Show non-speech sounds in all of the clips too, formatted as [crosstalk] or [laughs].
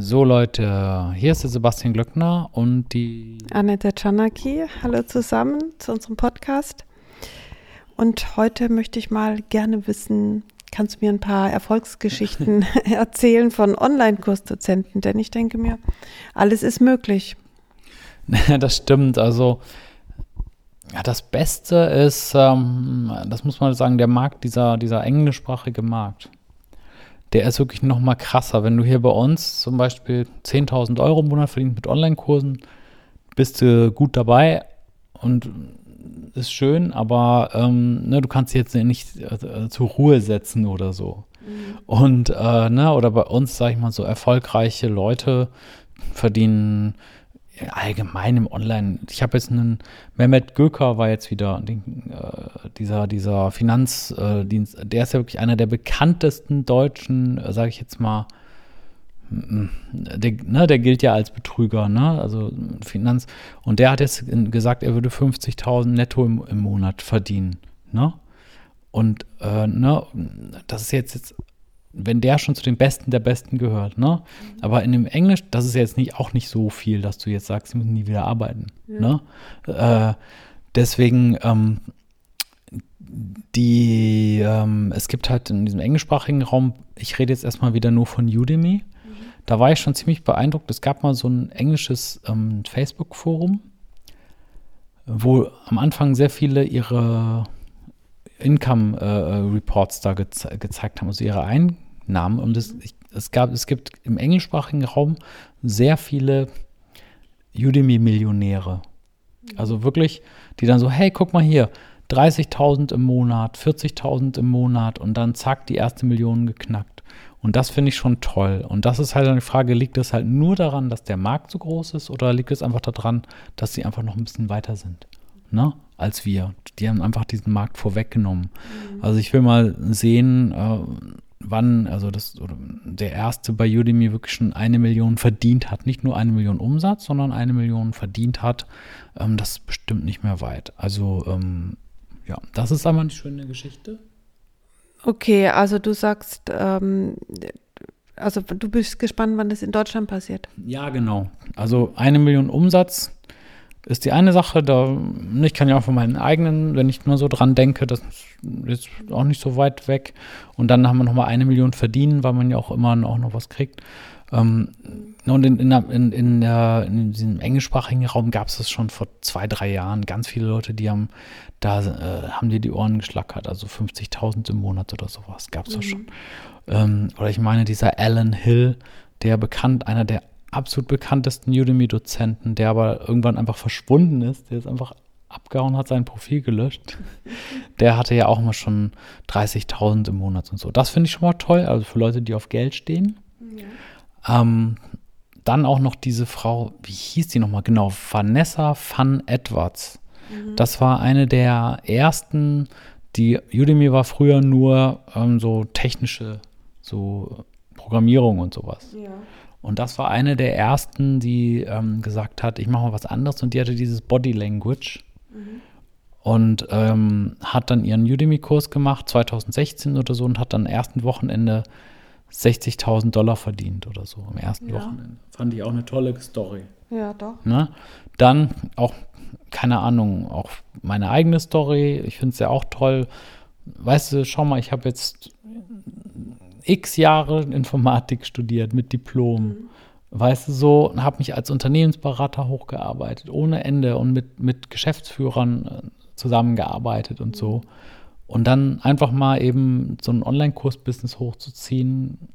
So Leute, hier ist der Sebastian Glöckner und die Annette Czanaki. Hallo zusammen zu unserem Podcast. Und heute möchte ich mal gerne wissen, kannst du mir ein paar Erfolgsgeschichten [laughs] [laughs] erzählen von Online-Kursdozenten? Denn ich denke mir, alles ist möglich. [laughs] das stimmt. Also ja, das Beste ist, ähm, das muss man sagen, der Markt, dieser, dieser englischsprachige Markt der ist wirklich noch mal krasser. Wenn du hier bei uns zum Beispiel 10.000 Euro im Monat verdienst mit Online-Kursen, bist du gut dabei und ist schön, aber ähm, ne, du kannst dich jetzt nicht äh, zur Ruhe setzen oder so. Mhm. Und, äh, ne, oder bei uns, sag ich mal, so erfolgreiche Leute verdienen allgemein im Online. Ich habe jetzt einen Mehmet Göker war jetzt wieder den, äh, dieser dieser Finanzdienst. Äh, der ist ja wirklich einer der bekanntesten deutschen, äh, sage ich jetzt mal. Der, ne, der gilt ja als Betrüger, ne? Also Finanz. Und der hat jetzt gesagt, er würde 50.000 netto im, im Monat verdienen, ne? Und äh, ne, das ist jetzt, jetzt wenn der schon zu den Besten der Besten gehört, ne? Mhm. Aber in dem Englisch, das ist jetzt nicht, auch nicht so viel, dass du jetzt sagst, sie müssen nie wieder arbeiten, ja. ne? Äh, deswegen, ähm, die, ähm, es gibt halt in diesem englischsprachigen Raum, ich rede jetzt erstmal wieder nur von Udemy, mhm. da war ich schon ziemlich beeindruckt. Es gab mal so ein englisches ähm, Facebook-Forum, wo am Anfang sehr viele ihre Income äh, Reports da geze gezeigt haben, also ihre Einnahmen. Und es, ich, es, gab, es gibt im englischsprachigen Raum sehr viele Udemy-Millionäre. Also wirklich, die dann so, hey, guck mal hier, 30.000 im Monat, 40.000 im Monat und dann zack, die erste Million geknackt. Und das finde ich schon toll. Und das ist halt eine Frage, liegt es halt nur daran, dass der Markt so groß ist oder liegt es einfach daran, dass sie einfach noch ein bisschen weiter sind? Ne? als wir. Die haben einfach diesen Markt vorweggenommen. Mhm. Also ich will mal sehen, äh, wann, also das, der erste bei Udemy wirklich schon eine Million verdient hat. Nicht nur eine Million Umsatz, sondern eine Million verdient hat. Ähm, das ist bestimmt nicht mehr weit. Also ähm, ja, das ist aber eine schöne Geschichte. Okay, also du sagst, ähm, also du bist gespannt, wann das in Deutschland passiert. Ja, genau. Also eine Million Umsatz ist die eine Sache. Da, ich kann ja auch von meinen eigenen, wenn ich nur so dran denke, das ist auch nicht so weit weg. Und dann haben wir nochmal eine Million verdienen, weil man ja auch immer auch noch was kriegt. Ähm, und in, in, in, in, der, in diesem englischsprachigen Raum gab es das schon vor zwei, drei Jahren. Ganz viele Leute, die haben, da äh, haben dir die Ohren geschlackert, also 50.000 im Monat oder sowas gab es mhm. da schon. Ähm, oder ich meine, dieser Alan Hill, der bekannt, einer der absolut bekanntesten Udemy-Dozenten, der aber irgendwann einfach verschwunden ist, der ist einfach abgehauen hat, sein Profil gelöscht. [laughs] Der hatte ja auch mal schon 30.000 im Monat und so. Das finde ich schon mal toll, also für Leute, die auf Geld stehen. Ja. Ähm, dann auch noch diese Frau, wie hieß die nochmal genau? Vanessa van Edwards. Mhm. Das war eine der ersten, die Udemy war früher nur ähm, so technische, so Programmierung und sowas. Ja. Und das war eine der ersten, die ähm, gesagt hat, ich mache mal was anderes. Und die hatte dieses Body Language. Mhm. Und ähm, hat dann ihren Udemy-Kurs gemacht, 2016 oder so, und hat dann am ersten Wochenende 60.000 Dollar verdient oder so, am ersten ja. Wochenende. Fand ich auch eine tolle Story. Ja, doch. Ne? Dann auch, keine Ahnung, auch meine eigene Story. Ich finde es ja auch toll. Weißt du, schau mal, ich habe jetzt x Jahre Informatik studiert mit Diplom. Mhm. Weißt du, so, und habe mich als Unternehmensberater hochgearbeitet, ohne Ende und mit, mit Geschäftsführern äh, zusammengearbeitet und so. Und dann einfach mal eben so ein Online-Kurs-Business hochzuziehen,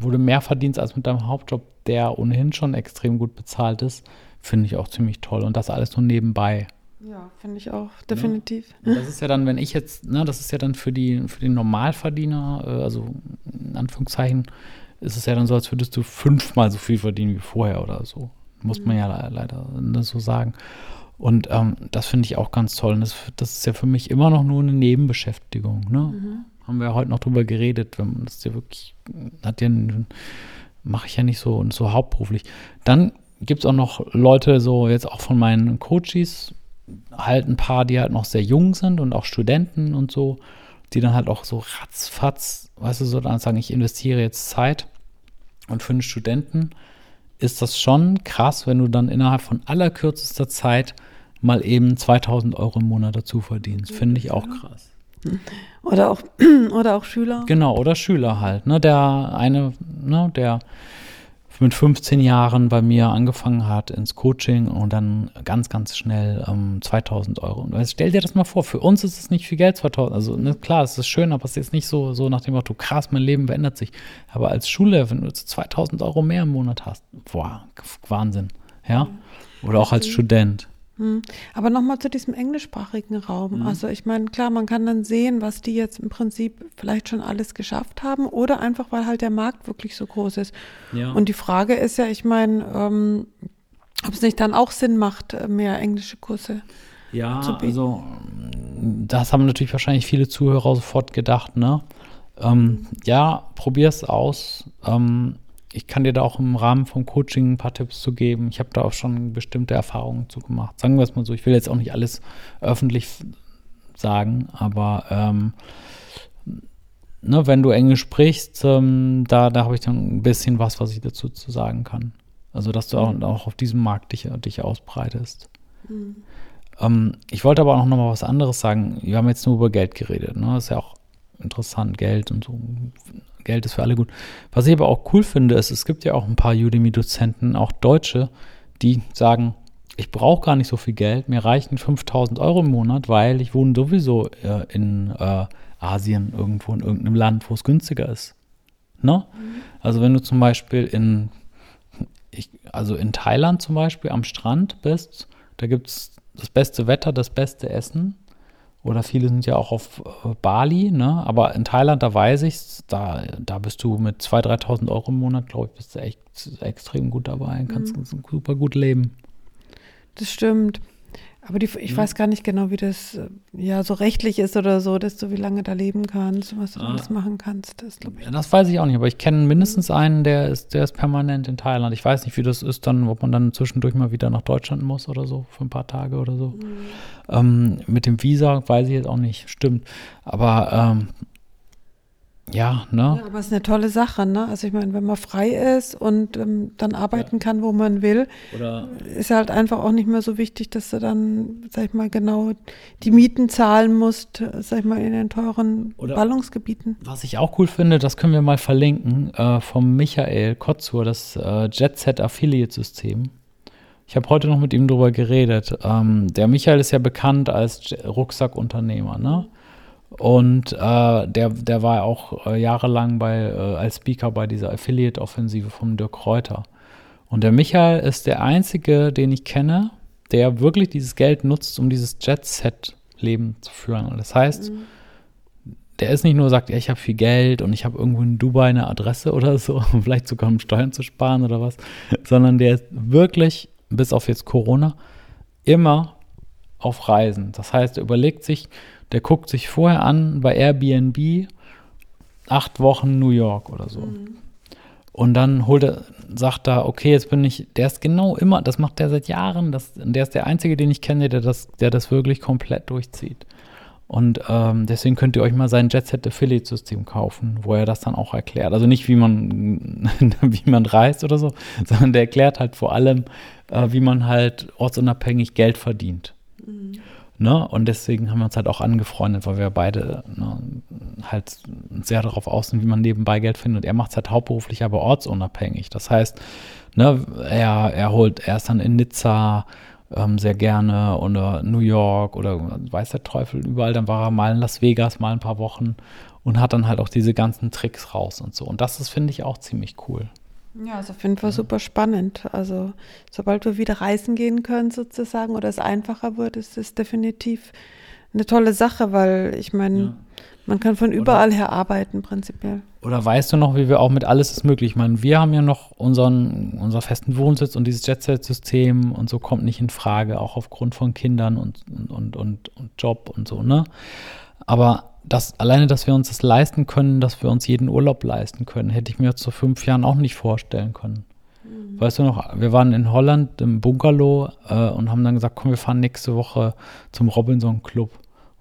wo du mehr verdienst als mit deinem Hauptjob, der ohnehin schon extrem gut bezahlt ist, finde ich auch ziemlich toll. Und das alles nur nebenbei. Ja, finde ich auch, definitiv. Ja. Das ist ja dann, wenn ich jetzt, ne, das ist ja dann für, die, für den Normalverdiener, äh, also in Anführungszeichen, ist es ja dann so, als würdest du fünfmal so viel verdienen wie vorher oder so. Muss man ja le leider so sagen. Und ähm, das finde ich auch ganz toll. Und das, das, ist ja für mich immer noch nur eine Nebenbeschäftigung. Ne? Mhm. Haben wir ja heute noch drüber geredet, wenn man das ja wirklich, hat ja, mache ich ja nicht so und so hauptberuflich. Dann gibt es auch noch Leute, so jetzt auch von meinen Coaches, halt ein paar, die halt noch sehr jung sind und auch Studenten und so, die dann halt auch so ratzfatz, weißt du, so dann sagen, ich investiere jetzt Zeit Und für einen Studenten ist das schon krass, wenn du dann innerhalb von allerkürzester Zeit mal eben 2000 Euro im Monat dazu verdienst. Finde ich auch krass. Oder auch, [clears throat] oder auch Schüler. Genau, oder Schüler halt. Ne? Der eine, ne, der mit 15 Jahren bei mir angefangen hat ins Coaching und dann ganz, ganz schnell ähm, 2000 Euro. Und also stell dir das mal vor, für uns ist es nicht viel Geld, 2000. Also ne, klar, es ist schön, aber es ist nicht so, so nach dem Motto, krass, mein Leben verändert sich. Aber als Schule, wenn du jetzt 2000 Euro mehr im Monat hast, boah, Wahnsinn. Ja? Oder auch als Student. Hm. Aber nochmal zu diesem englischsprachigen Raum. Mhm. Also ich meine, klar, man kann dann sehen, was die jetzt im Prinzip vielleicht schon alles geschafft haben oder einfach, weil halt der Markt wirklich so groß ist. Ja. Und die Frage ist ja, ich meine, ähm, ob es nicht dann auch Sinn macht, mehr englische Kurse ja, zu bieten. also das haben natürlich wahrscheinlich viele Zuhörer sofort gedacht, ne? Ähm, ja, probier es aus. Ähm, ich kann dir da auch im Rahmen vom Coaching ein paar Tipps zu geben. Ich habe da auch schon bestimmte Erfahrungen zu gemacht. Sagen wir es mal so. Ich will jetzt auch nicht alles öffentlich sagen, aber ähm, ne, wenn du Englisch sprichst, ähm, da, da habe ich dann ein bisschen was, was ich dazu zu sagen kann. Also, dass du auch, auch auf diesem Markt dich, dich ausbreitest. Mhm. Ähm, ich wollte aber auch noch mal was anderes sagen. Wir haben jetzt nur über Geld geredet. Ne? Das ist ja auch interessant, Geld und so Geld ist für alle gut. Was ich aber auch cool finde, ist, es gibt ja auch ein paar Udemy-Dozenten, auch Deutsche, die sagen, ich brauche gar nicht so viel Geld, mir reichen 5000 Euro im Monat, weil ich wohne sowieso äh, in äh, Asien irgendwo in irgendeinem Land, wo es günstiger ist. Ne? Mhm. Also wenn du zum Beispiel in, ich, also in Thailand zum Beispiel am Strand bist, da gibt es das beste Wetter, das beste Essen oder viele sind ja auch auf äh, Bali, ne? Aber in Thailand, da weiß ich da, da bist du mit 2.000, 3.000 Euro im Monat, glaube ich, bist du echt extrem gut dabei. Kannst mhm. super gut leben. Das stimmt. Aber die, ich ja. weiß gar nicht genau, wie das äh, ja so rechtlich ist oder so, dass du wie lange da leben kannst, was du ah. alles machen kannst. Das, ja, das weiß ich auch nicht, aber ich kenne mindestens einen, der ist, der ist permanent in Thailand. Ich weiß nicht, wie das ist dann, ob man dann zwischendurch mal wieder nach Deutschland muss oder so, für ein paar Tage oder so. Mhm. Ähm, mit dem Visa weiß ich jetzt auch nicht, stimmt. Aber ähm, ja, ne? Ja, aber es ist eine tolle Sache, ne? Also ich meine, wenn man frei ist und ähm, dann arbeiten ja. kann, wo man will, Oder ist halt einfach auch nicht mehr so wichtig, dass du dann, sag ich mal, genau die Mieten zahlen musst, sag ich mal, in den teuren Oder Ballungsgebieten. Was ich auch cool finde, das können wir mal verlinken, äh, vom Michael Kotzur, das äh, Jet Affiliate System. Ich habe heute noch mit ihm drüber geredet. Ähm, der Michael ist ja bekannt als Rucksackunternehmer, ne? Und äh, der, der war auch äh, jahrelang bei, äh, als Speaker bei dieser Affiliate-Offensive von Dirk Reuter. Und der Michael ist der einzige, den ich kenne, der wirklich dieses Geld nutzt, um dieses Jet-Set-Leben zu führen. Und das heißt, mhm. der ist nicht nur sagt, ja, ich habe viel Geld und ich habe irgendwo in Dubai eine Adresse oder so, [laughs] vielleicht sogar um Steuern zu sparen oder was, [laughs] sondern der ist wirklich, bis auf jetzt Corona, immer auf Reisen. Das heißt, er überlegt sich, der guckt sich vorher an bei Airbnb acht Wochen New York oder so. Mhm. Und dann holt er, sagt er, okay, jetzt bin ich, der ist genau immer, das macht der seit Jahren, das, der ist der Einzige, den ich kenne, der das, der das wirklich komplett durchzieht. Und ähm, deswegen könnt ihr euch mal sein Jet Set Affiliate System kaufen, wo er das dann auch erklärt. Also nicht, wie man, [laughs] wie man reist oder so, sondern der erklärt halt vor allem, äh, wie man halt ortsunabhängig Geld verdient. Ne? Und deswegen haben wir uns halt auch angefreundet, weil wir beide ne, halt sehr darauf aus sind, wie man nebenbei Geld findet. Und er macht es halt hauptberuflich, aber ortsunabhängig. Das heißt, ne, er, er holt, er ist dann in Nizza ähm, sehr gerne oder New York oder weiß der Teufel überall. Dann war er mal in Las Vegas mal ein paar Wochen und hat dann halt auch diese ganzen Tricks raus und so. Und das ist, finde ich, auch ziemlich cool. Ja, ist auf jeden Fall super spannend. Also sobald wir wieder reisen gehen können sozusagen oder es einfacher wird, ist es definitiv eine tolle Sache, weil ich meine, ja. man kann von überall oder, her arbeiten prinzipiell. Oder weißt du noch, wie wir auch mit alles ist möglich? Ich meine, wir haben ja noch unseren, unseren festen Wohnsitz und dieses Jet-Set-System und so kommt nicht in Frage, auch aufgrund von Kindern und, und, und, und Job und so, ne? Aber das, alleine, dass wir uns das leisten können, dass wir uns jeden Urlaub leisten können, hätte ich mir jetzt vor fünf Jahren auch nicht vorstellen können. Mhm. Weißt du noch, wir waren in Holland im Bungalow äh, und haben dann gesagt, komm, wir fahren nächste Woche zum Robinson Club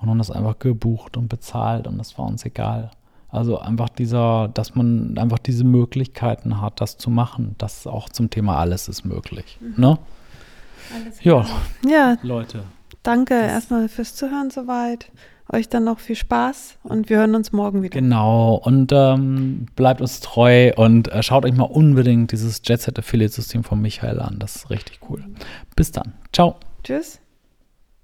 und haben das einfach gebucht und bezahlt und das war uns egal. Also einfach dieser, dass man einfach diese Möglichkeiten hat, das zu machen. Das auch zum Thema alles ist möglich. Mhm. Ne? Alles ja. ja, Leute. Danke erstmal fürs Zuhören soweit. Euch dann noch viel Spaß und wir hören uns morgen wieder. Genau, und ähm, bleibt uns treu und äh, schaut euch mal unbedingt dieses Jet Set Affiliate System von Michael an. Das ist richtig cool. Bis dann. Ciao. Tschüss.